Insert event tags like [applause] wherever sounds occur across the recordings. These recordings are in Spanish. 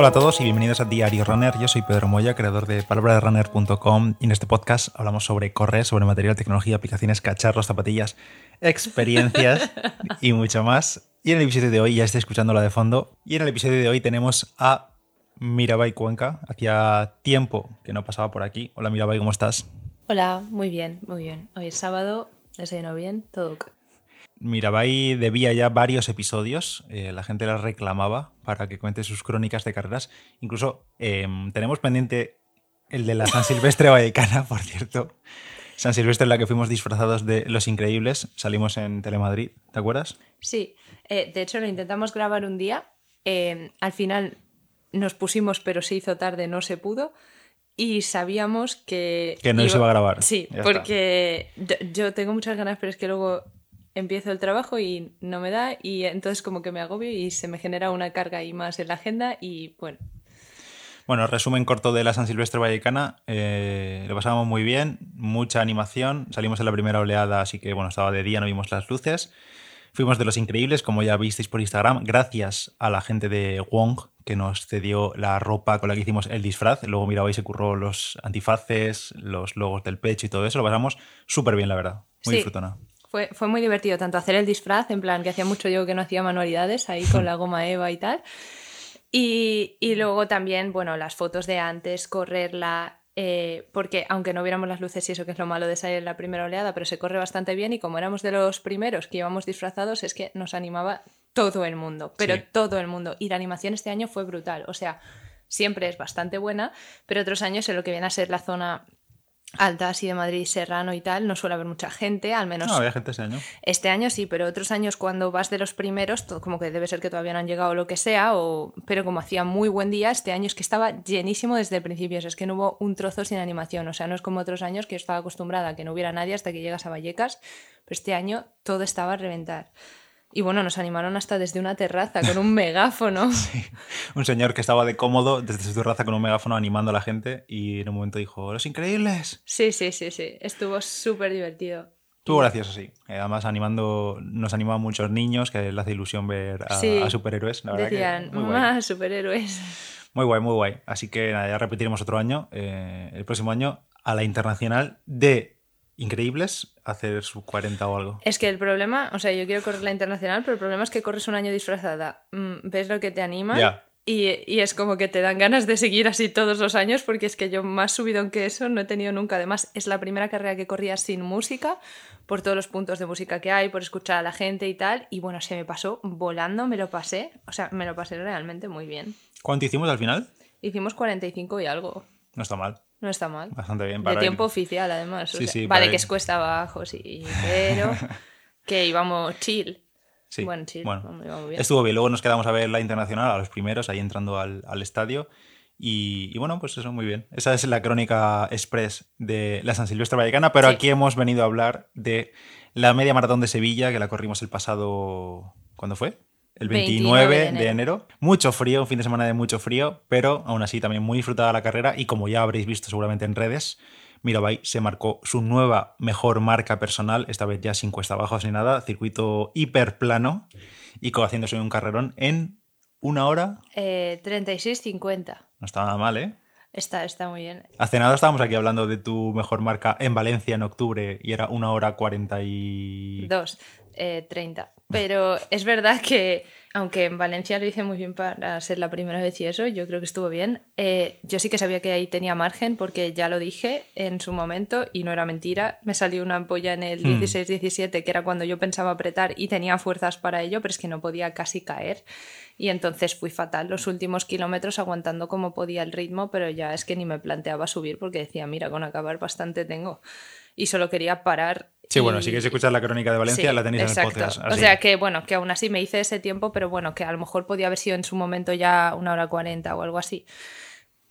Hola a todos y bienvenidos a Diario Runner. Yo soy Pedro Moya, creador de palabraderunner.com y en este podcast hablamos sobre correr, sobre material, tecnología, aplicaciones, cacharros, zapatillas, experiencias [laughs] y mucho más. Y en el episodio de hoy ya estoy escuchando la de fondo. Y en el episodio de hoy tenemos a Mirabai Cuenca. Hacía tiempo que no pasaba por aquí. Hola Mirabai, ¿cómo estás? Hola, muy bien, muy bien. Hoy es sábado, desayuno bien, todo ok. Mirabai debía ya varios episodios, eh, la gente la reclamaba para que cuente sus crónicas de carreras. Incluso em, tenemos pendiente el de la San Silvestre Vallecana, [laughs] por cierto. San Silvestre en la que fuimos disfrazados de Los Increíbles, salimos en Telemadrid, ¿te acuerdas? Sí, eh, de hecho lo intentamos grabar un día, em, al final nos pusimos pero se hizo tarde, no se pudo. Y sabíamos que... Que no se iba a grabar. Sí, porque yo, yo tengo muchas ganas, pero es que luego empiezo el trabajo y no me da y entonces como que me agobio y se me genera una carga ahí más en la agenda y bueno, Bueno, resumen corto de la San Silvestre Vallecana. Eh, lo pasamos muy bien, mucha animación. Salimos en la primera oleada, así que bueno, estaba de día, no vimos las luces. Fuimos de los increíbles, como ya visteis por Instagram, gracias a la gente de Wong que nos cedió la ropa con la que hicimos el disfraz. Luego mirabais se curró los antifaces, los logos del pecho y todo eso. Lo pasamos súper bien, la verdad. Muy Sí. disfrutona. Fue, fue muy divertido tanto hacer el disfraz, en plan que hacía mucho yo que no hacía manualidades ahí con la goma Eva y tal. Y, y luego también, bueno, las fotos de antes, correrla, eh, porque aunque no viéramos las luces y eso que es lo malo de salir en la primera oleada, pero se corre bastante bien y como éramos de los primeros que íbamos disfrazados, es que nos animaba todo el mundo, pero Sí. todo el mundo. Y la animación este año fue brutal, o sea, siempre es bastante buena, pero otros años en lo que viene a ser la zona alta así de Madrid, Serrano y tal, no suele haber mucha gente, al menos No, había gente ese año. este año sí, pero otros años cuando vas de los primeros, to- como que debe ser que todavía no han llegado lo que sea, o... pero como hacía muy buen día, este año es que estaba llenísimo desde el principio, o sea, es que no hubo un trozo sin animación, o sea, no es como otros años que yo estaba acostumbrada a que no hubiera nadie hasta que llegas a Vallecas, pero este año todo estaba a reventar. Y bueno, nos animaron hasta desde una terraza con un [laughs] megáfono. [laughs] Un señor que estaba de cómodo desde su terraza con un megáfono animando a la gente y en un momento dijo, ¡Los increíbles! Sí, sí, sí, sí, estuvo súper divertido. Estuvo gracioso, sí. Eh, Además, animando, nos animaba a muchos niños que les hace ilusión ver a, Sí. a superhéroes. La verdad que Decían, muy guay. más superhéroes. Muy guay, muy guay. Así que nada, ya repetiremos otro año, eh, el próximo año, a la internacional de Increíbles, hacer su 40 o algo. Es que el problema, o sea, yo quiero correr la internacional, pero el problema es que corres un año disfrazada, mm, ves lo que te anima y, y es como que te dan ganas de seguir así todos los años, porque es que yo más subidón que eso no he tenido nunca. Además, es la primera carrera que corría sin música, por todos los puntos de música que hay, por escuchar a la gente y tal. Y bueno, se me pasó volando, me lo pasé, o sea, me lo pasé realmente muy bien. ¿Cuánto hicimos al final? Hicimos 45 y algo. No está mal. No está mal. Bastante bien. De para tiempo ir- oficial, además. o Sí, sea, sí, vale que ir- es cuesta abajo, sí, pero [laughs] que íbamos chill. Sí. Bueno, sí, Bueno, bien. estuvo bien. Luego nos quedamos a ver la internacional, a los primeros, ahí entrando al, al estadio. Y, y bueno, pues eso, muy bien. Esa es la crónica express de la San Silvestre Vallecana, pero Sí. aquí hemos venido a hablar de la media maratón de Sevilla, que la corrimos el pasado. ¿Cuándo fue? El 29, 29 de, de enero. Mucho frío, un fin de semana de mucho frío, pero aún así también muy disfrutada la carrera. Y como ya habréis visto seguramente en redes, Mirabai se marcó su nueva mejor marca personal, esta vez ya sin cuesta abajo ni nada, circuito hiperplano y haciéndose un carrerón en una hora. Eh, 36.50. No está nada mal, ¿eh? Está, está muy bien. Hace nada estábamos aquí hablando de tu mejor marca en Valencia en octubre y era una hora cuarenta y... Dos, eh, 30. Pero es verdad que, aunque en Valencia lo hice muy bien para ser la primera vez y eso, yo creo que estuvo bien. eh, yo sí que sabía que ahí tenía margen porque ya lo dije en su momento y no era mentira. Me salió una ampolla en el Hmm. 16-17, que era cuando yo pensaba apretar y tenía fuerzas para ello, pero es que no podía casi caer. Y entonces fui fatal los últimos kilómetros aguantando como podía el ritmo, pero ya es que ni me planteaba subir porque decía, mira, con acabar bastante tengo. Y solo quería parar. Sí, bueno, si queréis escuchar la crónica de Valencia, Sí, la tenéis en el podcast. O sea que, bueno, que aún así me hice ese tiempo, pero bueno, que a lo mejor podía haber sido en su momento ya una hora cuarenta o algo así.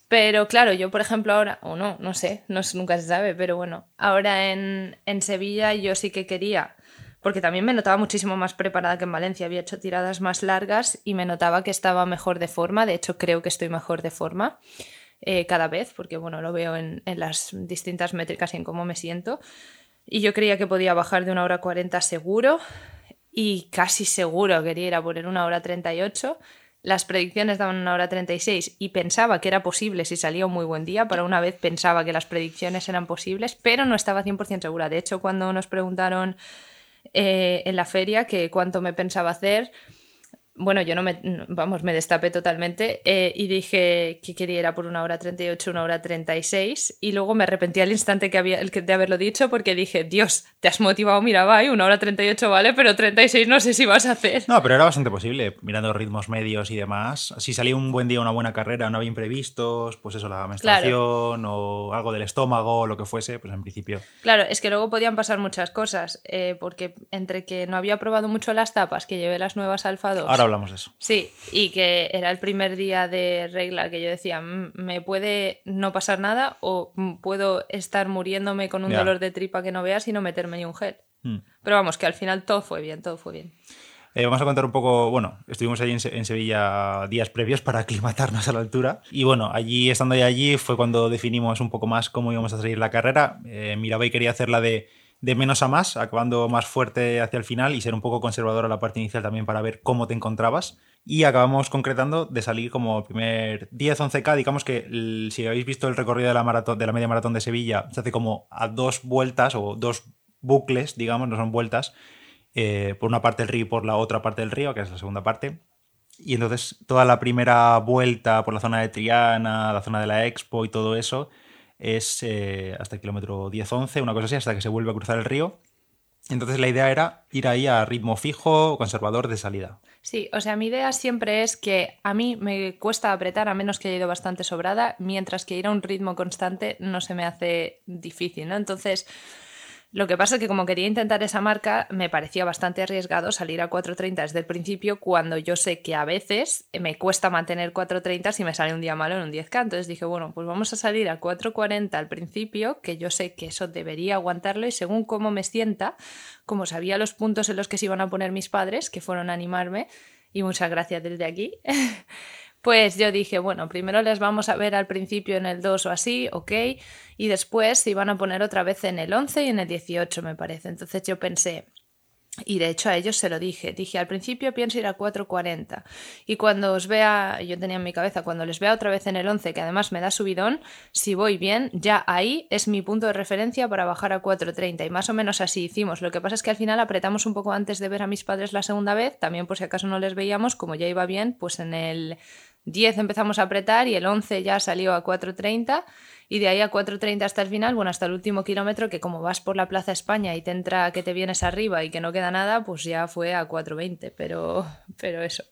Pero claro, yo por ejemplo ahora, o no, no sé, no, nunca se sabe, pero bueno, ahora en, en Sevilla yo sí que quería, porque también me notaba muchísimo más preparada que en Valencia, había hecho tiradas más largas y me notaba que estaba mejor de forma, de hecho creo que estoy mejor de forma eh, cada vez, porque bueno, lo veo en, las distintas métricas y en cómo me siento. Y yo creía que podía bajar de una hora 40 seguro y casi seguro quería ir a poner una hora 38. las predicciones daban una hora 36 y pensaba que era posible si salía un muy buen día. Para una vez pensaba que las predicciones eran posibles, pero no estaba 100% segura. De hecho, cuando nos preguntaron eh, en la feria que cuánto me pensaba hacer, bueno, yo no me, vamos, me destapé totalmente eh, y dije que quería ir por una hora 38, una hora 36 y luego me arrepentí al instante que había, de haberlo dicho porque dije, Dios, te has motivado, mira, va, una hora 38 vale, pero 36 no sé si vas a hacer. No, pero era bastante posible, mirando ritmos medios y demás. Si salía un buen día, una buena carrera, no había imprevistos, pues eso, la menstruación o algo del estómago o lo que fuese, pues en principio. Claro, es que luego podían pasar muchas cosas, eh, porque entre que no había probado mucho las tapas, que llevé las nuevas Alfa 2 hablamos de eso. Sí, y que era el primer día de regla que yo decía, mm, me puede no pasar nada o mm, puedo estar muriéndome con un dolor de tripa que no veas y no meterme ni un gel. Hmm. Pero vamos, que al final todo fue bien, todo fue bien. Eh, vamos a contar un poco, bueno, estuvimos allí en, Sevilla días previos para aclimatarnos a la altura. Y bueno, allí, estando allí, fue cuando definimos un poco más cómo íbamos a seguir la carrera. Eh, Mirabai quería hacerla de de menos a más, acabando más fuerte hacia el final y ser un poco conservador a la parte inicial también para ver cómo te encontrabas. Y acabamos concretando de salir como primer 10-11K. Digamos que si habéis visto el recorrido de la, maratón, de la media maratón de Sevilla, se hace como a dos vueltas o dos bucles, digamos, no son vueltas, eh, por una parte del río y por la otra parte del río, que es la segunda parte. Y entonces toda la primera vuelta por la zona de Triana, la zona de la Expo y todo eso, es eh, hasta el kilómetro 10-11, una cosa así, hasta que se vuelve a cruzar el río. Entonces la idea era ir ahí a ritmo fijo, conservador de salida. Sí, o sea, mi idea siempre es que a mí me cuesta apretar a menos que haya ido bastante sobrada, mientras que ir a un ritmo constante no se me hace difícil, ¿no? Entonces, lo que pasa es que como quería intentar esa marca, me parecía bastante arriesgado salir a 4.30 desde el principio cuando yo sé que a veces me cuesta mantener 4.30 si me sale un día malo en un 10K. Entonces dije, bueno, pues vamos a salir a 4.40 al principio, que yo sé que eso debería aguantarlo y según cómo me sienta, como sabía los puntos en los que se iban a poner mis padres, que fueron a animarme, y muchas gracias desde aquí. [laughs] Pues yo dije, bueno, primero les vamos a ver al principio en el 2 o así, ok, y después se iban a poner otra vez en el 11 y en el 18, me parece. Entonces yo pensé, y de hecho a ellos se lo dije. Dije, al principio pienso ir a 4.40. Y cuando os vea, yo tenía en mi cabeza, cuando les vea otra vez en el 11, que además me da subidón, si voy bien, ya ahí es mi punto de referencia para bajar a 4.30. Y más o menos así hicimos. Lo que pasa es que al final apretamos un poco antes de ver a mis padres la segunda vez, también por si acaso no les veíamos, como ya iba bien, pues en el 10 empezamos a apretar y el 11 ya salió a 4.30 y de ahí a 4.30 hasta el final, bueno, hasta el último kilómetro, que como vas por la Plaza España y te entra que te vienes arriba y que no queda nada, pues ya fue a 4.20, pero, pero eso.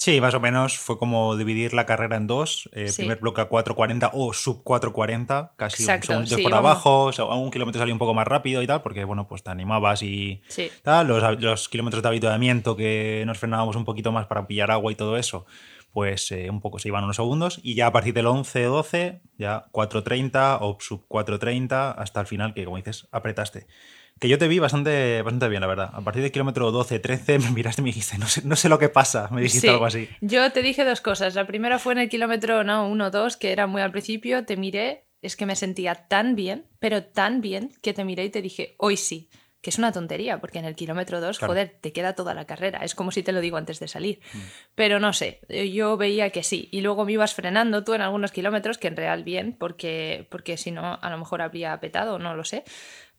Sí, más o menos fue como dividir la carrera en dos. Eh, primer bloque a 4.40 o sub 4.40, casi un segundo por abajo. O sea, a un kilómetro salía un poco más rápido y tal, porque bueno, pues te animabas y tal. Los, los kilómetros de habituamiento que nos frenábamos un poquito más para pillar agua y todo eso pues eh, un poco se iban unos segundos y ya a partir del 11-12, ya 4.30 o sub 4.30 hasta el final, que como dices, apretaste. Que yo te vi bastante, bastante bien, la verdad. A partir del kilómetro 12-13 me miraste y me dijiste, no sé, no sé lo que pasa, me dijiste algo así. Yo te dije dos cosas. La primera fue en el kilómetro no, 1-2, que era muy al principio, te miré, es que me sentía tan bien, pero tan bien, que te miré y te dije, hoy sí que es una tontería, porque en el kilómetro 2, joder, te queda toda la carrera. Es como si te lo digo antes de salir. Mm. Pero no sé, yo veía que sí. Y luego me ibas frenando tú en algunos kilómetros, que en real bien, porque, porque si no, a lo mejor habría petado, no lo sé.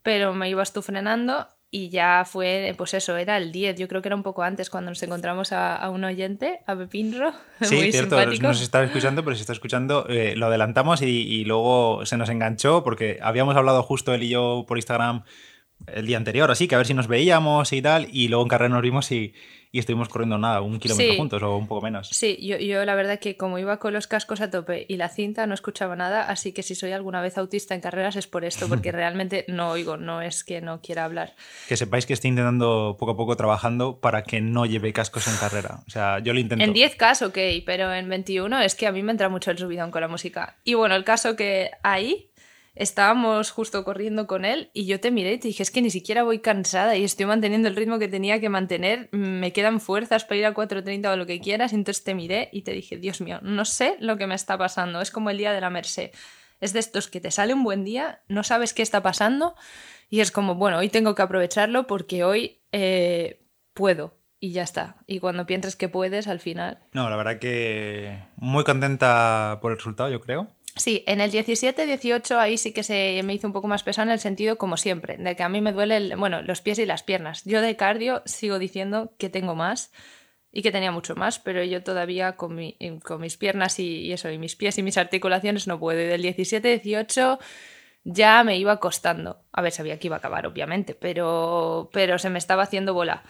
Pero me ibas tú frenando y ya fue, pues eso, era el 10. Yo creo que era un poco antes cuando nos encontramos a, un oyente, a Pepinro. [laughs] Sí, muy cierto, simpático. nos está escuchando, pero si está escuchando, eh, lo adelantamos y, y, luego se nos enganchó porque habíamos hablado justo él y yo por Instagram el día anterior, así que a ver si nos veíamos y tal, y luego en carrera nos vimos y, estuvimos corriendo nada, un kilómetro juntos o un poco menos. Sí, yo, yo, la verdad que como iba con los cascos a tope y la cinta no escuchaba nada, así que si soy alguna vez autista en carreras es por esto, porque [laughs] realmente no oigo, no es que no quiera hablar. Que sepáis que estoy intentando poco a poco trabajando para que no lleve cascos en carrera. O sea, yo lo intento. En 10K, ok, pero en 21 es que a mí me entra mucho el subidón con la música. Y bueno, el caso que ahí estábamos justo corriendo con él y yo te miré y te dije, es que ni siquiera voy cansada y estoy manteniendo el ritmo que tenía que mantener, me quedan fuerzas para ir a 4.30 o lo que quieras, y entonces te miré y te dije, Dios mío, no sé lo que me está pasando, es como el día de la Merced, es de estos que te sale un buen día, no sabes qué está pasando y es como, bueno, hoy tengo que aprovecharlo porque hoy eh, puedo. y ya está. Y cuando piensas que puedes, al final. No, la verdad que muy contenta por el resultado, yo creo. Sí, en el 17-18 ahí sí que se me hizo un poco más pesado en el sentido, como siempre, de que a mí me duele, bueno, los pies y las piernas. Yo de cardio sigo diciendo que tengo más y que tenía mucho más, pero yo todavía con, con mis piernas y, eso, y mis pies y mis articulaciones no puedo. Y del 17-18 ya me iba costando. A ver, sabía que iba a acabar, obviamente, pero, pero se me estaba haciendo bola.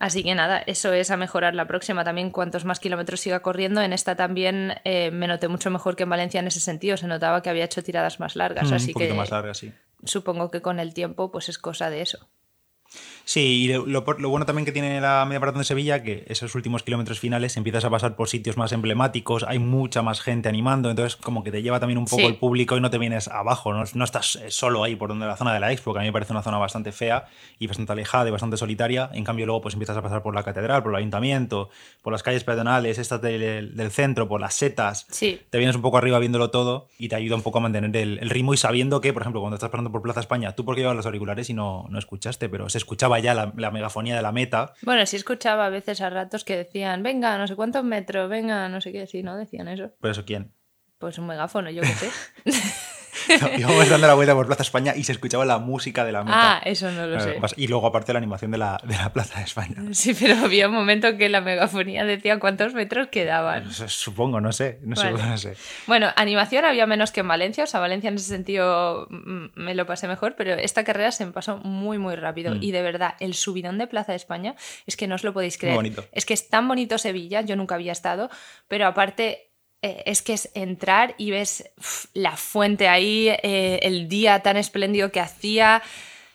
Así que nada, eso es a mejorar la próxima también. Cuantos más kilómetros siga corriendo, en esta también eh, me noté mucho mejor que en Valencia en ese sentido. Se notaba que había hecho tiradas más largas. Mm, así un poquito que más largas, sí. supongo que con el tiempo, pues es cosa de eso. Sí, y lo, lo, bueno también que tiene la media maratón de Sevilla, que esos últimos kilómetros finales empiezas a pasar por sitios más emblemáticos, hay mucha más gente animando, entonces como que te lleva también un poco Sí. el público y no te vienes abajo, no, no estás eh, solo ahí por donde la zona de la Expo, que a mí me parece una zona bastante fea y bastante alejada y bastante solitaria, en cambio luego pues empiezas a pasar por la catedral, por el ayuntamiento, por las calles peatonales, estas del, del centro, por las setas, Sí, te vienes un poco arriba viéndolo todo y te ayuda un poco a mantener el, el ritmo y sabiendo que, por ejemplo, cuando estás pasando por Plaza España, tú porque llevas los auriculares y no, no escuchaste, pero se escuchaba ya la, la megafonía de la meta. bueno, sí escuchaba a veces a ratos que decían, venga, no sé cuántos metros, venga, no sé qué, sí, ¿no? Decían eso. Por eso, ¿quién? Pues un megáfono, yo qué sé. [laughs] Íbamos dando la vuelta por Plaza España y se escuchaba la música de la meta. ah, eso no lo sé. Y luego, aparte, la animación de la, de la Plaza de España. Sí, pero había un momento que la megafonía decía cuántos metros quedaban. Supongo, no sé. No, sé, Vale. no sé. Bueno, animación había menos que en Valencia, o sea, Valencia en ese sentido mm, me lo pasé mejor, pero esta carrera se me pasó muy, muy rápido. Mm. Y de verdad, el subidón de Plaza de España es que no os lo podéis creer. bonito. Es que es tan bonito Sevilla, yo nunca había estado, pero aparte eh, es que es entrar y ves uf, la fuente ahí, eh, el día tan espléndido que hacía.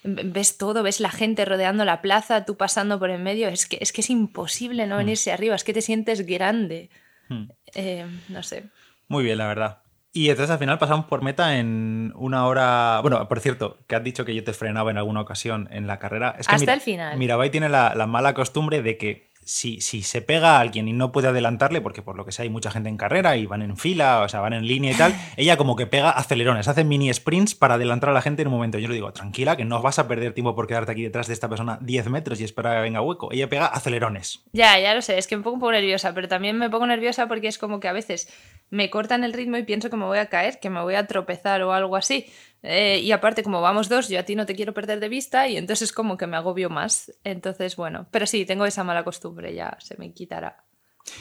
Ves todo, ves la gente rodeando la plaza, tú pasando por en medio. Es que es, que es imposible no venirse arriba, es que te sientes grande. Hmm. Eh, no sé. Muy bien, la verdad. Y entonces al final pasamos por meta en una hora. Bueno, por cierto, que has dicho que yo te frenaba en alguna ocasión en la carrera. Es que Hasta el final. Mirabai tiene la, la mala costumbre de que si, si se pega a alguien y no puede adelantarle, porque por lo que sea hay mucha gente en carrera y van en fila, o sea, van en línea y tal, [laughs] ella como que pega acelerones, hace mini sprints para adelantar a la gente en un momento. Yo le digo, tranquila, que no vas a perder tiempo por quedarte aquí detrás de esta persona 10 metros y esperar a que venga hueco. Ella pega acelerones. Ya, ya lo sé, es que me pongo un poco nerviosa, pero también me pongo nerviosa porque es como que a veces me cortan el ritmo y pienso que me voy a caer, que me voy a tropezar o algo así. Eh, y aparte, como vamos dos, yo a ti no te quiero perder de vista y entonces es como que me agobio más. Entonces, bueno, pero sí, tengo esa mala costumbre, ya se me quitará.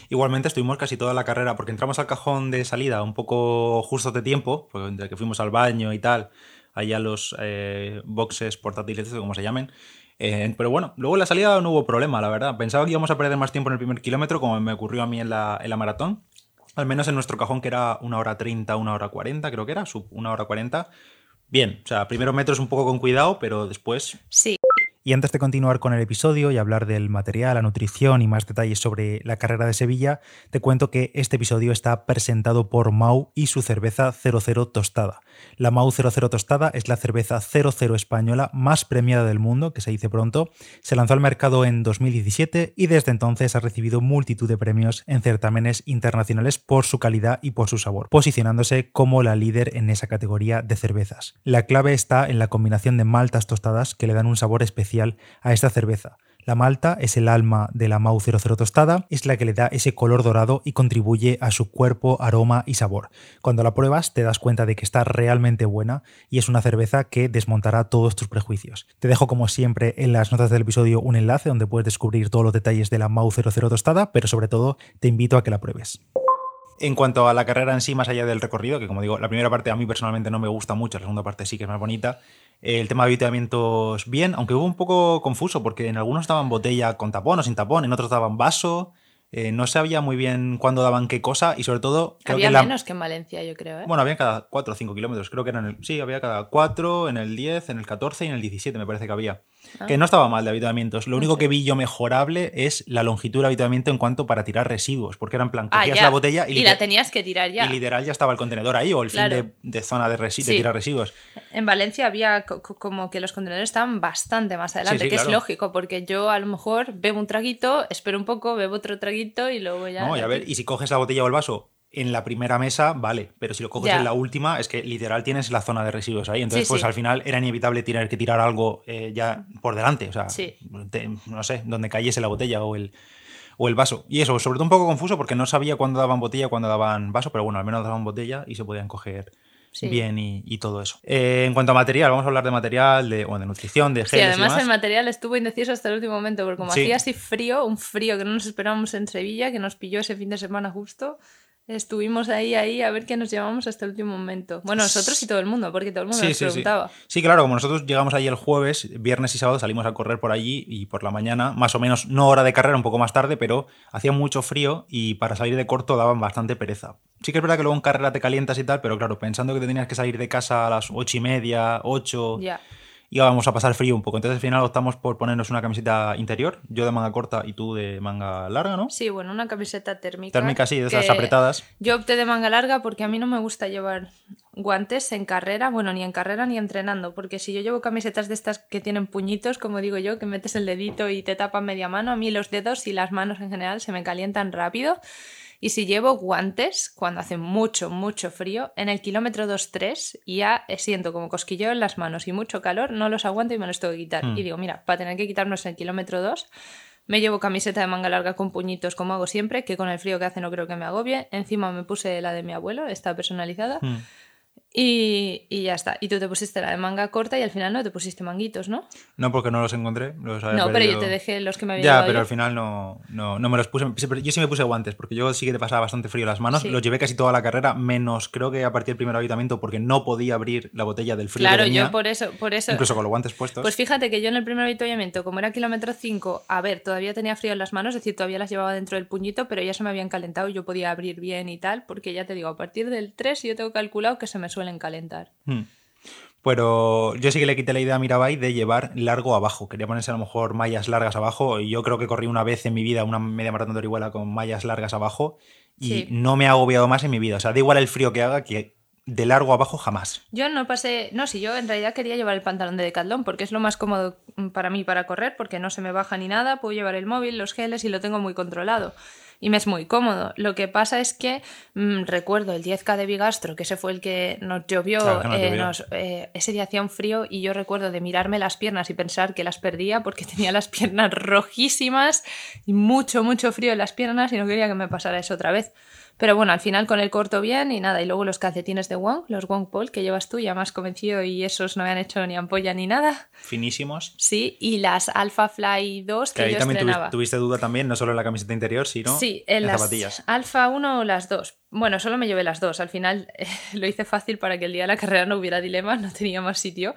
Igualmente estuvimos casi toda la carrera porque entramos al cajón de salida un poco justos de tiempo, pues entre que fuimos al baño y tal, allá los eh, boxes portátiles, como se llamen. Eh, pero bueno, luego en la salida no hubo problema, la verdad. Pensaba que íbamos a perder más tiempo en el primer kilómetro, como me ocurrió a mí en la, en la maratón. Al menos en nuestro cajón, que era una hora 30, una hora 40, creo que era, sub una hora 40. Bien, o sea, primeros metros un poco con cuidado, pero después Sí, y antes de continuar con el episodio y hablar del material, la nutrición y más detalles sobre la carrera de Sevilla, te cuento que este episodio está presentado por Mau y su cerveza 00 tostada. La Mau 00 tostada es la cerveza 00 española más premiada del mundo, que se dice pronto. Se lanzó al mercado en 2017 y desde entonces ha recibido multitud de premios en certámenes internacionales por su calidad y por su sabor, posicionándose como la líder en esa categoría de cervezas. La clave está en la combinación de maltas tostadas que le dan un sabor especial a esta cerveza. La malta es el alma de la Mau 00 tostada, es la que le da ese color dorado y contribuye a su cuerpo, aroma y sabor. Cuando la pruebas te das cuenta de que está realmente buena y es una cerveza que desmontará todos tus prejuicios. Te dejo como siempre en las notas del episodio un enlace donde puedes descubrir todos los detalles de la Mau 00 tostada, pero sobre todo te invito a que la pruebes. En cuanto a la carrera en sí, más allá del recorrido, que como digo, la primera parte a mí personalmente no me gusta mucho, la segunda parte sí que es más bonita. El tema de avituallamientos bien, aunque hubo un poco confuso, porque en algunos daban botella con tapón o sin tapón, en otros daban vaso. eh, no sabía muy bien cuándo daban qué cosa y sobre todo creo había que la- menos que en Valencia, yo creo. ¿eh? bueno, había cada 4 o 5 kilómetros, creo que eran el, sí, había cada 4, en el 10, en el 14 y en el 17 me parece que había. Ah. Que no estaba mal de habituamientos. Lo único que vi yo mejorable es la longitud del habituamiento en cuanto para tirar residuos, porque era en plan, Ah, cogías la botella y, y la tenías que tirar ya. y literal ya estaba el contenedor ahí o el Claro. fin de, de zona de, resi- de Sí. tirar residuos. En Valencia había co- co- como que los contenedores estaban bastante más adelante, sí, que es lógico, porque yo a lo mejor bebo un traguito, espero un poco, bebo otro traguito y luego ya. ¿no? Y a ver, y si coges la botella o el vaso en la primera mesa, vale, pero si lo coges Ya. en la última, es que literal tienes la zona de residuos ahí. Entonces, Sí, pues sí. al final era inevitable tener que tirar algo eh, ya por delante. O sea, Sí. te- no sé, donde cayese la botella o el, o el vaso. Y eso, sobre todo un poco confuso porque no sabía cuándo daban botella, cuándo daban vaso, pero bueno, al menos daban botella y se podían coger Sí. bien y, y todo eso. Eh, en cuanto a material, vamos a hablar de material, de, bueno, de nutrición, de Sí, geles y además demás. el material estuvo indeciso hasta el último momento, porque como Sí. hacía así frío, un frío que no nos esperábamos en Sevilla, que nos pilló ese fin de semana justo, estuvimos ahí, ahí, a ver qué nos llevamos hasta el último momento. Bueno, nosotros y todo el mundo, porque todo el mundo Sí, nos sí, preguntaba. Sí, claro, como nosotros llegamos allí el jueves, viernes y sábado salimos a correr por allí y por la mañana, más o menos, no hora de carrera, un poco más tarde, pero hacía mucho frío y para salir de corto daban bastante pereza. Sí que es verdad que luego en carrera te calientas y tal, pero claro, pensando que te tenías que salir de casa a las ocho y media, ocho, Ya. Íbamos a pasar frío un poco. Entonces al final optamos por ponernos una camiseta interior, yo de manga corta y tú de manga larga, ¿no? Sí, bueno, una camiseta térmica. Térmica, sí, de esas apretadas. Yo opté de manga larga porque a mí no me gusta llevar guantes en carrera, bueno, ni en carrera ni entrenando, porque si yo llevo camisetas de estas que tienen puñitos, como digo yo, que metes el dedito y te tapan media mano, a mí los dedos y las manos en general se me calientan rápido. Y si llevo guantes, cuando hace mucho, mucho frío, en el kilómetro 2-3 ya siento como cosquilleo en las manos y mucho calor, no los aguanto y me los tengo que quitar. Mm. Y digo, mira, para tener que quitarnos en el kilómetro 2, me llevo camiseta de manga larga con puñitos como hago siempre, que con el frío que hace no creo que me agobie. Encima me puse la de mi abuelo, está personalizada. Mm. Y, y ya está. Y tú te pusiste la de manga corta y al final no te pusiste manguitos, ¿no? No, porque no los encontré. Los había No, pero yo te dejé los que me había Ya, pero yo. al final no, no, no me los puse. Yo sí me puse guantes, porque yo sí que te pasaba bastante frío las manos. Sí. Los llevé casi toda la carrera, menos creo que a partir del primer habitamiento, porque no podía abrir la botella del frío Claro, que tenía, yo por eso, por eso. incluso con los guantes puestos. Pues fíjate que yo en el primer avituallamiento, como era kilómetro 5, a ver, todavía tenía frío en las manos, es decir, todavía las llevaba dentro del puñito, pero ya se me habían calentado y yo podía abrir bien y tal, porque ya te digo, a partir del 3 yo tengo calculado que se me suelen calentar. Hmm. Pero yo sí que le quité la idea a Mirabai de llevar largo abajo. Quería ponerse a lo mejor mallas largas abajo. Y yo creo que corrí una vez en mi vida una media maratón de Orihuela con mallas largas abajo. Y Sí. no me ha agobiado más en mi vida. O sea, da igual el frío que haga, que de largo abajo jamás. Yo no pasé, no, si yo en realidad quería llevar el pantalón de Decathlon porque es lo más cómodo mm, para mí para correr porque no se me baja ni nada, puedo llevar el móvil, los geles y lo tengo muy controlado. Y me es muy cómodo. Lo que pasa es que mm, recuerdo el 10K de Bigastro, que ese fue el que nos llovió, Claro, que nos eh, nos- eh, ese día hacía un frío y yo recuerdo de mirarme las piernas y pensar que las perdía porque [laughs] tenía las piernas rojísimas y mucho, mucho frío en las piernas y no quería que me pasara eso otra vez. Pero bueno, al final con el corto bien y nada. Y luego los calcetines de Wong, los Wong Paul que llevas tú, ya más convencido y esos no me han hecho ni ampolla ni nada. Finísimos. Sí, y las Alpha Fly 2 Que que, ahí yo también estrenaba. tuviste, duda también, no solo en la camiseta interior, sino Sí, en, las zapatillas. Alfa 1 o las 2. Bueno, solo me llevé las dos. Al final [laughs] eh, lo hice fácil para que el día de la carrera no hubiera dilemas, no tenía más sitio.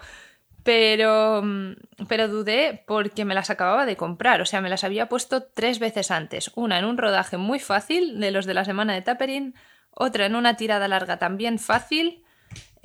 Pero, mm, pero dudé porque me las acababa de comprar. O sea, me las había puesto tres veces antes. Una en un rodaje muy fácil, de los de la semana de Tapering. Otra en una tirada larga también fácil,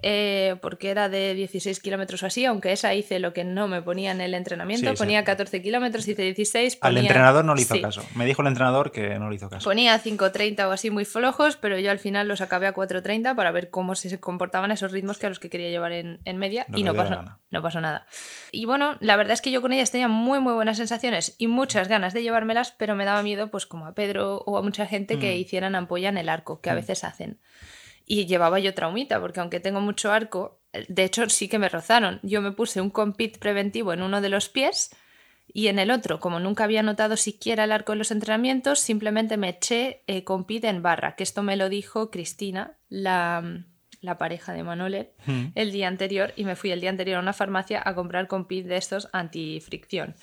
eh, porque era de 16 kilómetros o así, aunque esa hice lo que no me ponía en el entrenamiento. Sí, sí. ponía 14 kilómetros, hice 16. Al ponía- entrenador no le hizo Sí. caso. Me dijo el entrenador que no le hizo caso. Ponía 5.30 o así muy flojos, pero yo al final los acabé a 4.30 para ver cómo se comportaban esos ritmos que a los que quería llevar en, en media Lo y no pasó, no pasó nada. Y bueno, la verdad es que yo con ellas tenía muy muy buenas sensaciones y muchas ganas de llevármelas, pero me daba miedo pues como a Pedro o a mucha gente que Mm. hicieran ampolla en el arco, que a Mm. veces hacen. Y llevaba yo traumita, porque aunque tengo mucho arco, de hecho sí que me rozaron. Yo me puse un compit preventivo en uno de los pies y en el otro, como nunca había notado siquiera el arco en los entrenamientos, simplemente me eché eh, compit en barra, que esto me lo dijo Cristina, la, la pareja de Manole, Mm. el día anterior y me fui el día anterior a una farmacia a comprar compit de estos antifricción.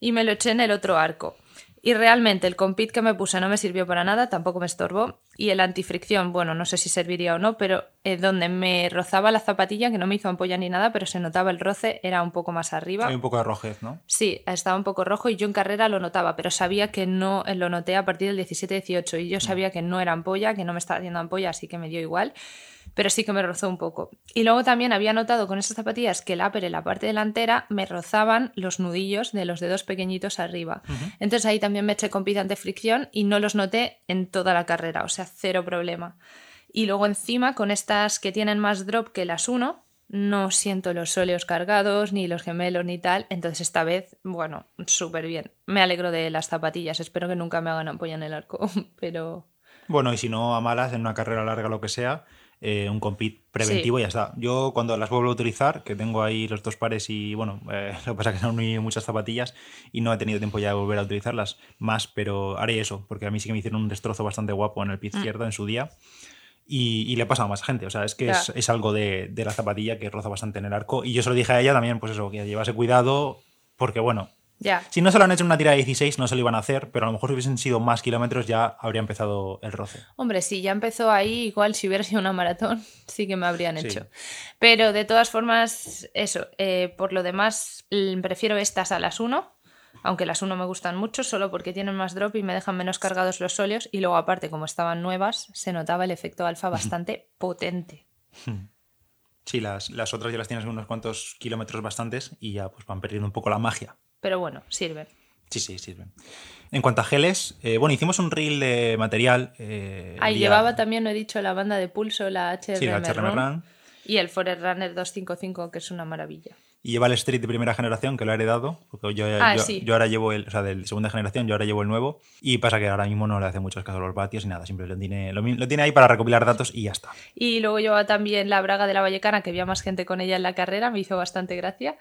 Y me lo eché en el otro arco. Y realmente el compit que me puse no me sirvió para nada, tampoco me estorbó. Y el antifricción, bueno, no sé si serviría o no, pero eh, donde me rozaba la zapatilla, que no me hizo ampolla ni nada, pero se notaba el roce, era un poco más arriba. Hay un poco de rojez, ¿no? Sí, estaba un poco rojo y yo en carrera lo notaba, pero sabía que no eh, lo noté a partir del 17-18 y yo sabía que no era ampolla, que no me estaba haciendo ampolla, así que me dio igual, pero sí que me rozó un poco. Y luego también había notado con esas zapatillas que el upper en la parte delantera me rozaban los nudillos de los dedos pequeñitos arriba. Entonces ahí también me eché con de fricción y no los noté en toda la carrera, o sea, cero problema. Y luego encima, con estas que tienen más drop que las 1, no siento los sóleos cargados, ni los gemelos, ni tal. Entonces esta vez, bueno, súper bien. Me alegro de las zapatillas. Espero que nunca me hagan ampolla en el arco, [laughs] pero, Bueno, y si no a malas, en una carrera larga, lo que sea, eh, un compit preventivo y ya está. Yo cuando las vuelvo a utilizar, que tengo ahí los dos pares y bueno, eh, [laughs] lo que pasa es que son muy, muchas zapatillas y no he tenido tiempo ya de volver a utilizarlas más, pero haré eso, porque a mí sí que me hicieron un destrozo bastante guapo en el pie mm. izquierdo en su día. Y, le ha pasado a más gente. O sea, es que es, es, algo de, de, la zapatilla que roza bastante en el arco. Y yo se lo dije a ella también, pues eso, que llevase cuidado, porque bueno, si no se lo han hecho en una tira de 16, no se lo iban a hacer, pero a lo mejor si hubiesen sido más kilómetros ya habría empezado el roce. Hombre, si ya empezó ahí, igual si hubiera sido una maratón, [laughs] sí que me habrían hecho. Pero de todas formas, eso, eh, por lo demás, prefiero estas a las 1, aunque las 1 me gustan mucho, solo porque tienen más drop y me dejan menos cargados los óleos. Y luego, aparte, como estaban nuevas, se notaba el efecto alfa bastante potente. Sí, las, las otras ya las tienes unos cuantos kilómetros bastantes y ya pues van perdiendo un poco la magia. Pero bueno, sirven. Sí, sí, sirven. En cuanto a geles, eh, bueno, hicimos un reel de material. Eh, Ahí llevaba también, no he dicho, la banda de pulso, la HRM, sí, la HRM y el Forerunner 255, que es una maravilla. Y lleva el Street de primera generación, que lo he heredado, porque yo, ah, yo, ahora llevo el, o sea, de segunda generación, yo ahora llevo el nuevo. Y pasa que ahora mismo no le hace muchos casos a los vatios ni nada, siempre lo tiene, lo, lo, tiene ahí para recopilar datos y ya está. Y luego lleva también la braga de la Vallecana, que había más gente con ella en la carrera, me hizo bastante gracia.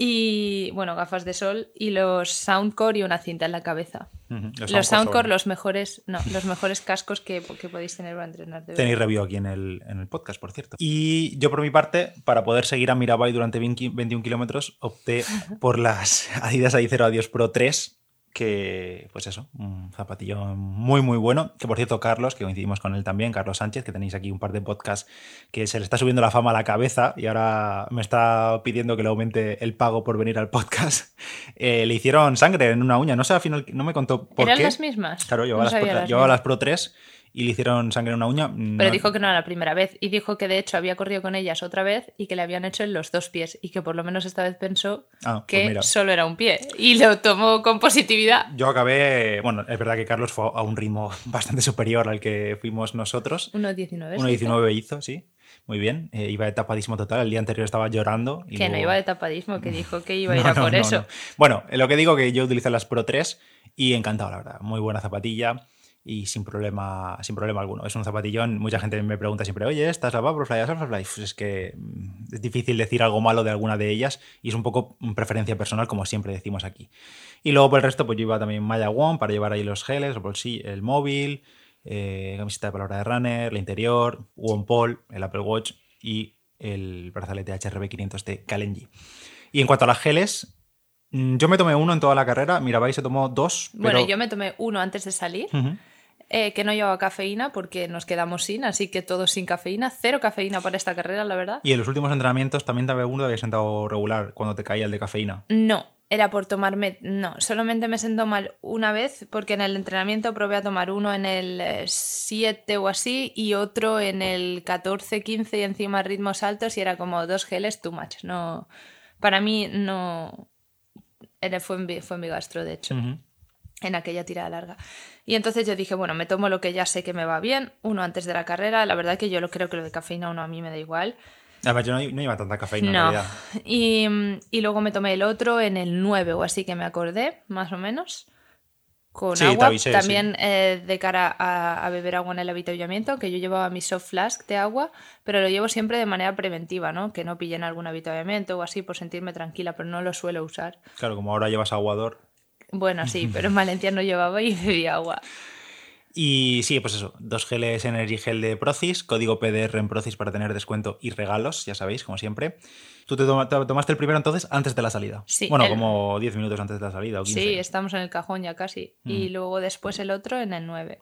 Y bueno, gafas de sol y los Soundcore y una cinta en la cabeza. Los, Soundcore, los mejores, no, los mejores cascos que, que podéis tener para entrenar. Tenéis review aquí en el, en el, podcast, por cierto. Y yo por mi parte, para poder seguir a Mirabai durante 21 kilómetros, opté [laughs] por las Adidas Adicero Adios Pro 3 que, pues eso, un zapatillo muy, muy bueno. Que por cierto, Carlos, que coincidimos con él también, Carlos Sánchez, que tenéis aquí un par de podcasts que se le está subiendo la fama a la cabeza y ahora me está pidiendo que le aumente el pago por venir al podcast. [laughs] Eh, le hicieron sangre en una uña, no sé, al final no me contó por ¿Eran qué. las mismas? Claro, yo las, Pro, las Pro 3 y le hicieron sangre en una uña. Pero dijo que no era la primera vez y dijo que de hecho había corrido con ellas otra vez y que le habían hecho en los dos pies y que por lo menos esta vez pensó ah, pues que solo era un pie y lo tomó con positividad. Yo acabé, bueno, es verdad que Carlos fue a un ritmo [laughs] bastante superior al que fuimos nosotros. 1.19. 1.19 hizo, sí. Muy bien, eh, iba de tapadismo total. El día anterior estaba llorando. que no iba de tapadismo, que dijo que iba a [laughs] ir a por eso. Bueno, lo que digo que yo utilicé las Pro 3 y encantado, la verdad. Muy buena zapatilla y sin problema, sin problema alguno. Es un zapatillón. Mucha gente me pregunta siempre, oye, ¿estás la Vaporfly, la Pues es que mm, es difícil decir algo malo de alguna de ellas y es un poco preferencia personal, como siempre decimos aquí. Y luego por el resto, pues yo iba también Maya One para llevar ahí los geles, el, el móvil, eh, camiseta de palabra de runner, el interior, One Pole, el Apple Watch y el brazalete HRB500 de Kalenji. Y en cuanto a las geles, mm, yo me tomé uno en toda la carrera, Mirabai se tomó dos. Bueno, yo me tomé uno antes de salir. Eh, que no llevaba cafeína porque nos quedamos sin, así que todo sin cafeína. Cero cafeína para esta carrera, la verdad. ¿Y en los últimos entrenamientos también te uno había sentado regular cuando te caía el de cafeína? No, era por tomarme. No, solamente me sentó mal una vez porque en el entrenamiento probé a tomar uno en el 7 o así y otro en el 14, 15 y encima ritmos altos y era como dos geles too much. No, para mí no. Fue en, fue mi gastro, de hecho en aquella tirada larga. Y entonces yo dije, bueno, me tomo lo que ya sé que me va bien, uno antes de la carrera, la verdad que yo lo creo que lo de cafeína uno a mí me da igual. A ver, yo no, no iba tanta cafeína no. en realidad. [laughs] Y, y, luego me tomé el otro en el 9 o así que me acordé, más o menos, con agua. También eh, de cara a, a, beber agua en el habituallamiento, que yo llevaba mi soft flask de agua, pero lo llevo siempre de manera preventiva, ¿no? Que no pillen algún habituallamiento o así por sentirme tranquila, pero no lo suelo usar. Claro, como ahora llevas aguador. Bueno, sí, pero en [laughs] Valencia no llevaba y bebía agua. Y sí, pues eso, dos geles Energy Gel de Procis, código PDR en Procis para tener descuento y regalos, ya sabéis, como siempre. Tú te, tomaste el primero entonces antes de la salida. Sí. Bueno, como 10 minutos antes de la salida o 15. Sí, estamos en el cajón ya casi. Y luego después el otro en el 9.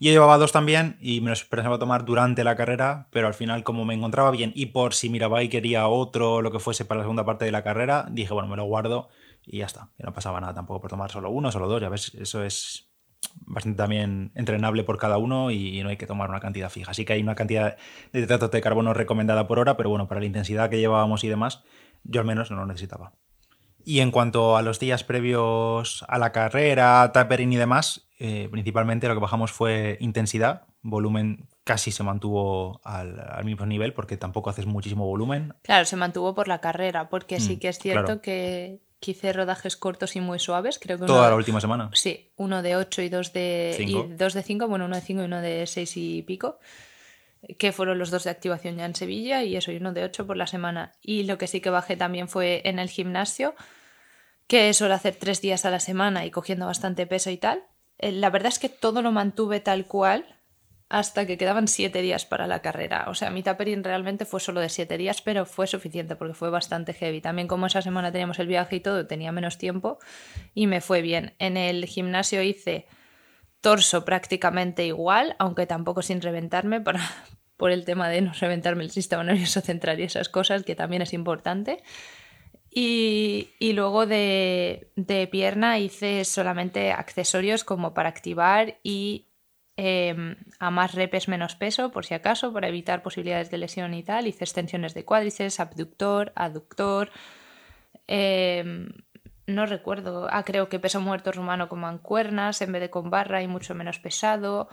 Yo llevaba dos también y me los pensaba tomar durante la carrera, pero al final como me encontraba bien y por si Mirabai quería otro o lo que fuese para la segunda parte de la carrera, dije, bueno, me lo guardo y ya está. Que no pasaba nada tampoco por tomar solo uno, solo dos. Ya ves, eso es bastante también entrenable por cada uno y no hay que tomar una cantidad fija. Así que hay una cantidad de hidratos de carbono recomendada por hora, pero bueno, para la intensidad que llevábamos y demás, yo al menos no lo necesitaba. Y en cuanto a los días previos a la carrera, tapering y demás, eh, principalmente lo que bajamos fue intensidad, volumen casi se mantuvo al, mismo nivel porque tampoco haces muchísimo volumen. Claro, se mantuvo por la carrera, porque sí mm, que es cierto que que hice rodajes cortos y muy suaves. Creo que Toda uno- la última semana. Sí, uno de 8 y dos de Cinco. y dos de 5, bueno, uno de 5 y uno de 6 y pico, que fueron los dos de activación ya en Sevilla y eso, y uno de 8 por la semana. Y lo que sí que bajé también fue en el gimnasio, que suelo hacer tres días a la semana y cogiendo bastante peso y tal. Eh, La verdad es que todo lo mantuve tal cual hasta que quedaban siete días para la carrera. O sea, mi tapering realmente fue solo de siete días, pero fue suficiente porque fue bastante heavy. También como esa semana teníamos el viaje y todo, tenía menos tiempo y me fue bien. En el gimnasio hice torso prácticamente igual, aunque tampoco sin reventarme para, [laughs] por el tema de no reventarme el sistema nervioso central y esas cosas, que también es importante. Y, y luego de, de pierna hice solamente accesorios como para activar y eh, a más repes menos peso, por si acaso, para evitar posibilidades de lesión y tal. Hice extensiones de cuádriceps, abductor, aductor. eh, no recuerdo. Ah, creo que peso muerto rumano con mancuernas en vez de con barra y mucho menos pesado.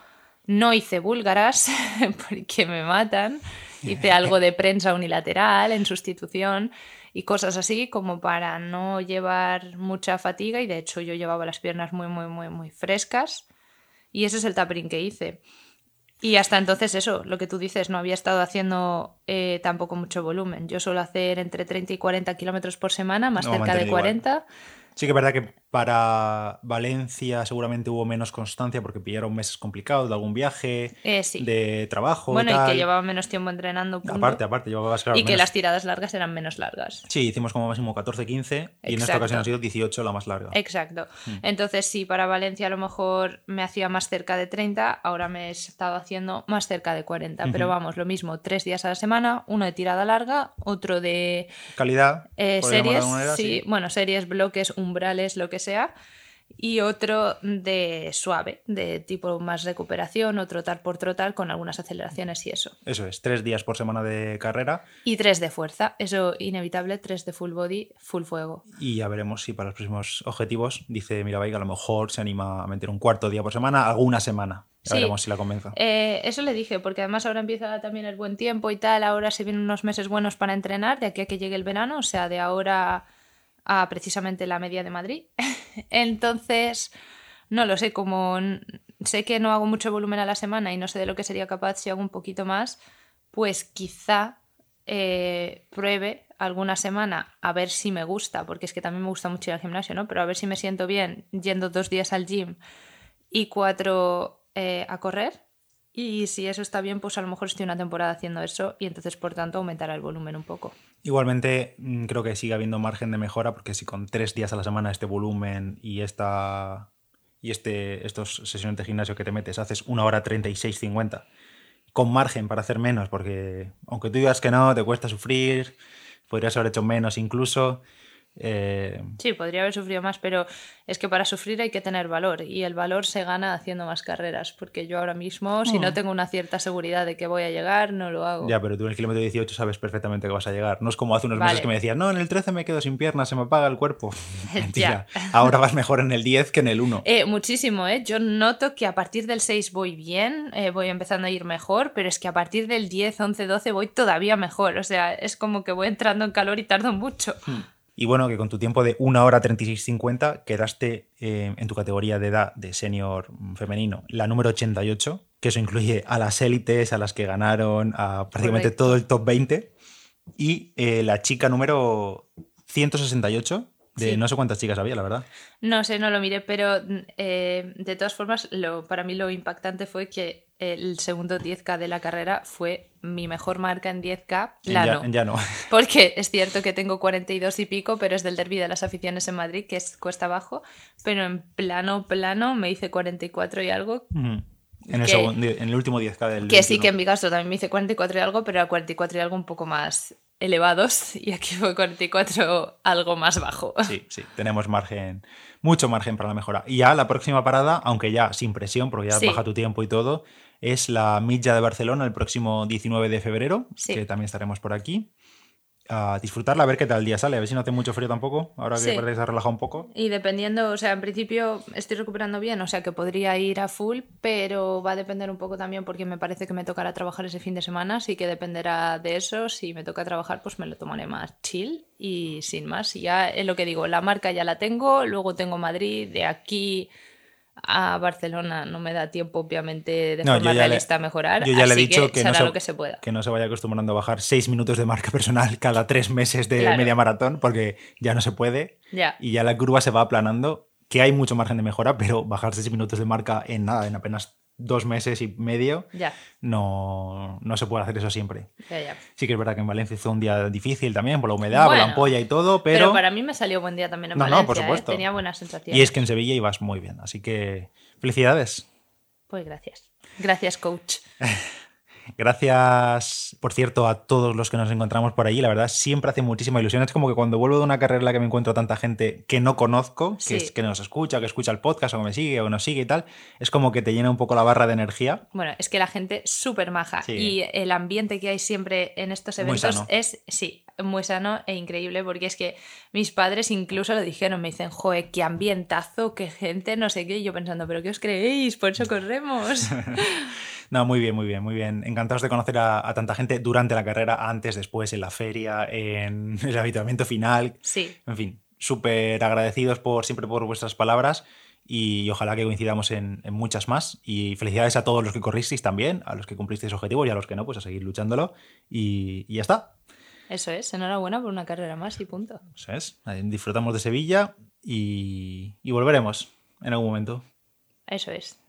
No hice búlgaras [laughs] porque me matan. Hice algo de prensa unilateral en sustitución y cosas así como para no llevar mucha fatiga y de hecho yo llevaba las piernas muy muy muy muy frescas y ese es el tapering que hice. Y hasta entonces eso, lo que tú dices, no había estado haciendo eh, tampoco mucho volumen. Yo suelo hacer entre 30 y 40 kilómetros por semana, más No, cerca de mantenido igual. 40. Sí que es verdad que para Valencia seguramente hubo menos constancia porque pillaron meses complicados de algún viaje, Eh, sí. de trabajo. Bueno, y que llevaba menos tiempo entrenando. punto. Aparte, aparte, llevabas claro, y que las tiradas largas eran menos largas. Sí, hicimos como máximo 14-15 y en esta ocasión ha sido 18 la más larga. Exacto. Hmm. Entonces, si para Valencia a lo mejor me hacía más cerca de 30, ahora me he estado haciendo más cerca de 40. Pero vamos, lo mismo, tres días a la semana, uno de tirada larga, otro de Calidad, eh, de series, sí, bueno, series, bloques, umbrales, lo que sea. Y otro de suave, de tipo más recuperación o trotar por trotar con algunas aceleraciones y eso. Eso es, tres días por semana de carrera Y tres de fuerza, eso inevitable, tres de full body, full fuego. y ya veremos si para los próximos objetivos, dice Mirabai, que a lo mejor se anima a meter un cuarto día por semana, alguna semana. Ya Sí. veremos si la convenza. Eh, eso le dije, porque además ahora empieza también el buen tiempo y tal, ahora se vienen unos meses buenos para entrenar, de aquí a que llegue el verano, o sea, de ahora a precisamente la media de Madrid. [laughs] Entonces, no lo sé, como sé que no hago mucho volumen a la semana y no sé de lo que sería capaz si hago un poquito más, pues quizá eh, pruebe alguna semana a ver si me gusta, porque es que también me gusta mucho ir al gimnasio, ¿no? Pero a ver si me siento bien yendo dos días al gym y cuatro eh, a correr. Y si eso está bien, pues a lo mejor estoy una temporada haciendo eso y entonces, por tanto, aumentará el volumen un poco. Igualmente, mm, creo que sigue habiendo margen de mejora porque si con tres días a la semana este volumen y esta y este estos sesiones de gimnasio que te metes haces una hora 36-50 con margen para hacer menos porque aunque tú digas que no, te cuesta sufrir, podrías haber hecho menos incluso. Eh, Sí, podría haber sufrido más, pero es que para sufrir hay que tener valor y el valor se gana haciendo más carreras, porque yo ahora mismo, si Mm. no tengo una cierta seguridad de que voy a llegar, no lo hago. ya, pero tú en el kilómetro 18 sabes perfectamente que vas a llegar. No es como hace unos Vale. meses que me decías, no, en el 13 me quedo sin piernas, se me apaga el cuerpo. [laughs] [laughs] Mentira. Ya. Ahora vas mejor en el 10 que en el 1. Eh, muchísimo, ¿eh? Yo noto que a partir del 6 voy bien, eh, voy empezando a ir mejor, pero es que a partir del 10, 11, 12 voy todavía mejor. O sea, es como que voy entrando en calor y tardo mucho. Y bueno, que con tu tiempo de 1 hora 36.50 quedaste eh, en tu categoría de edad de senior femenino, la número 88, que eso incluye a las élites, a las que ganaron, a prácticamente Correcto. todo el top 20, y eh, la chica número 168, de Sí. no sé cuántas chicas había, la verdad. No sé, no lo miré, pero eh, de todas formas, lo, para mí lo impactante fue que el segundo 10K de la carrera fue mi mejor marca en 10K En plano. ya, en llano. [laughs] Porque es cierto que tengo 42 y pico, pero es del derby de las aficiones en Madrid, que es cuesta abajo. Pero en plano, plano, me hice 44 y algo. Ujú. En el, Que- segundo- en el último 10K del Que sí 21. que en mi caso también me hice 44 y algo, pero era 44 y algo un poco más elevados. Y aquí fue 44 algo más bajo. Sí, sí, tenemos margen, mucho margen para la mejora. Y ya la próxima parada, aunque ya sin presión, porque ya Sí. baja tu tiempo y todo, es la Milla de Barcelona el próximo 19 de febrero, Sí. que también estaremos por aquí. A disfrutarla, a ver qué tal el día sale, a ver si no hace mucho frío tampoco, ahora que Sí. parece que se ha relajado un poco. Y dependiendo, o sea, en principio estoy recuperando bien, o sea que podría ir a full, pero va a depender un poco también porque me parece que me tocará trabajar ese fin de semana, así que dependerá de eso. Si me toca trabajar, pues me lo tomaré más chill y sin más. Y ya es lo que digo, la marca ya la tengo, luego tengo Madrid, de aquí a Barcelona no me da tiempo, obviamente, de No, forma le- realista a mejorar. Yo ya le he dicho que, no se, lo que se pueda. que no se vaya acostumbrando a bajar seis minutos de marca [laughs] personal cada tres meses de Claro. media maratón, porque ya no se puede Ya. y ya la curva se va aplanando, que hay mucho margen de mejora, pero bajar seis minutos de marca en nada, en apenas dos meses y medio, Ya, no, no se puede hacer eso siempre. ya, ya. Sí que es verdad que en Valencia fue un día difícil también, por la humedad, por la ampolla y todo, Pero, pero... para mí me salió buen día también en No, no, Valencia, por ¿eh? supuesto. tenía buenas sensaciones. Y es que en Sevilla ibas muy bien, así que felicidades. Pues gracias. Gracias, coach. [laughs] Gracias, por cierto, a todos los que nos encontramos por allí. La verdad, siempre hace muchísima ilusión. Es como que cuando vuelvo de una carrera en la que me encuentro tanta gente que no conozco, que, es, que nos escucha, que escucha el podcast o que me sigue o nos sigue y tal, es como que te llena un poco la barra de energía. Bueno, es que la gente súper maja Sí. y el ambiente que hay siempre en estos eventos es, sí, muy sano e increíble porque es que mis padres incluso lo dijeron, me dicen, joder, qué ambientazo, qué gente, no sé qué, y yo pensando, pero ¿qué os creéis? Por eso corremos. [laughs] No, muy bien, muy bien, muy bien. Encantados de conocer a, a tanta gente durante la carrera, antes, después, en la feria, en [laughs] el habituamiento final. Sí, En fin, súper agradecidos por siempre por vuestras palabras y ojalá que coincidamos en, en muchas más. Y felicidades a todos los que corristeis también, a los que cumplisteis objetivos y a los que no, pues a seguir luchándolo. Y, y ya está. eso es, enhorabuena por una carrera más y punto. Eso es. Disfrutamos de Sevilla y, y volveremos en algún momento. Eso es.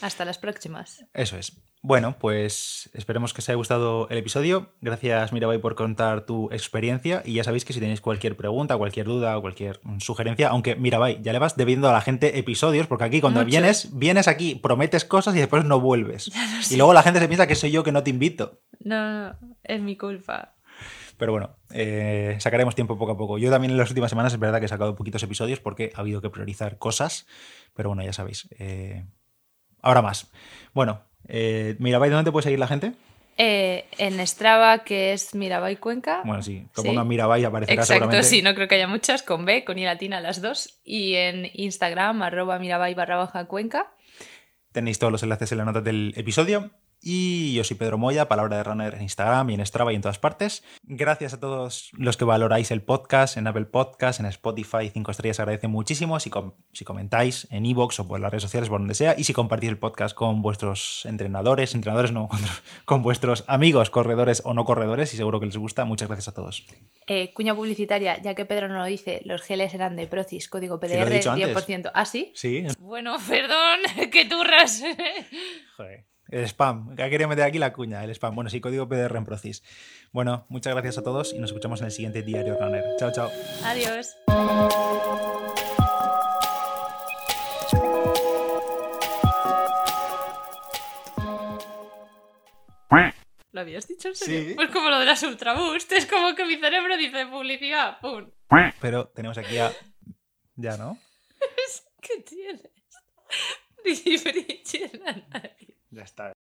Hasta las próximas. Eso es. Bueno, pues esperemos que os haya gustado el episodio. Gracias, Mirabai, por contar tu experiencia. Y ya sabéis que si tenéis cualquier pregunta, cualquier duda o cualquier sugerencia, aunque Mirabai, ya le vas debiendo a la gente episodios, porque aquí cuando Mucho. vienes, vienes aquí, prometes cosas y después no vuelves. [laughs] Y luego la gente se piensa que soy yo que no te invito. No, no, es mi culpa. Pero bueno, eh, sacaremos tiempo poco a poco. Yo también en las últimas semanas es verdad que he sacado poquitos episodios porque ha habido que priorizar cosas. Pero bueno, ya sabéis. eh, ahora más. Bueno, eh, Mirabai, ¿dónde te puede seguir la gente? Eh, en Strava, que es Mirabai Cuenca. Bueno, sí, que Sí. Mirabai aparecerá Exacto, seguramente. sí, no creo que haya muchas, con B, con I latina las dos. Y en Instagram, arroba mirabai barra baja cuenca. Tenéis todos los enlaces en la nota del episodio. Y yo soy Pedro Moya, Palabra de Runner en Instagram y en Strava y en todas partes. Gracias a todos los que valoráis el podcast en Apple Podcast, en Spotify, 5 estrellas, agradece muchísimo. Si, com- si comentáis en iVoox o por las redes sociales, por donde sea. Y si compartís el podcast con vuestros entrenadores, entrenadores no, [laughs] con, con vuestros amigos, corredores o no corredores, y seguro que les gusta. Muchas gracias a todos. Eh, cuña publicitaria, ya que Pedro no lo dice, los geles eran de Procis, código Sí, PDR, dicho antes. 10%. ¿Ah, sí? Sí, Bueno, [laughs] perdón, [laughs] que turras. Joder. El spam. Que quería meter aquí la cuña, el spam. Bueno, sí, código PDR en Procis. Bueno, muchas gracias a todos y nos escuchamos en el siguiente Diario Runner. Chao, chao. Adiós. ¿Lo habías dicho en serio? Sí. Pues como lo de las Ultra Boost, es como que mi cerebro dice publicidad, ¡pum! Pero tenemos aquí a. Ya, ¿no? [laughs] ¿Qué tienes? Ni brillo en la nariz. Ya está.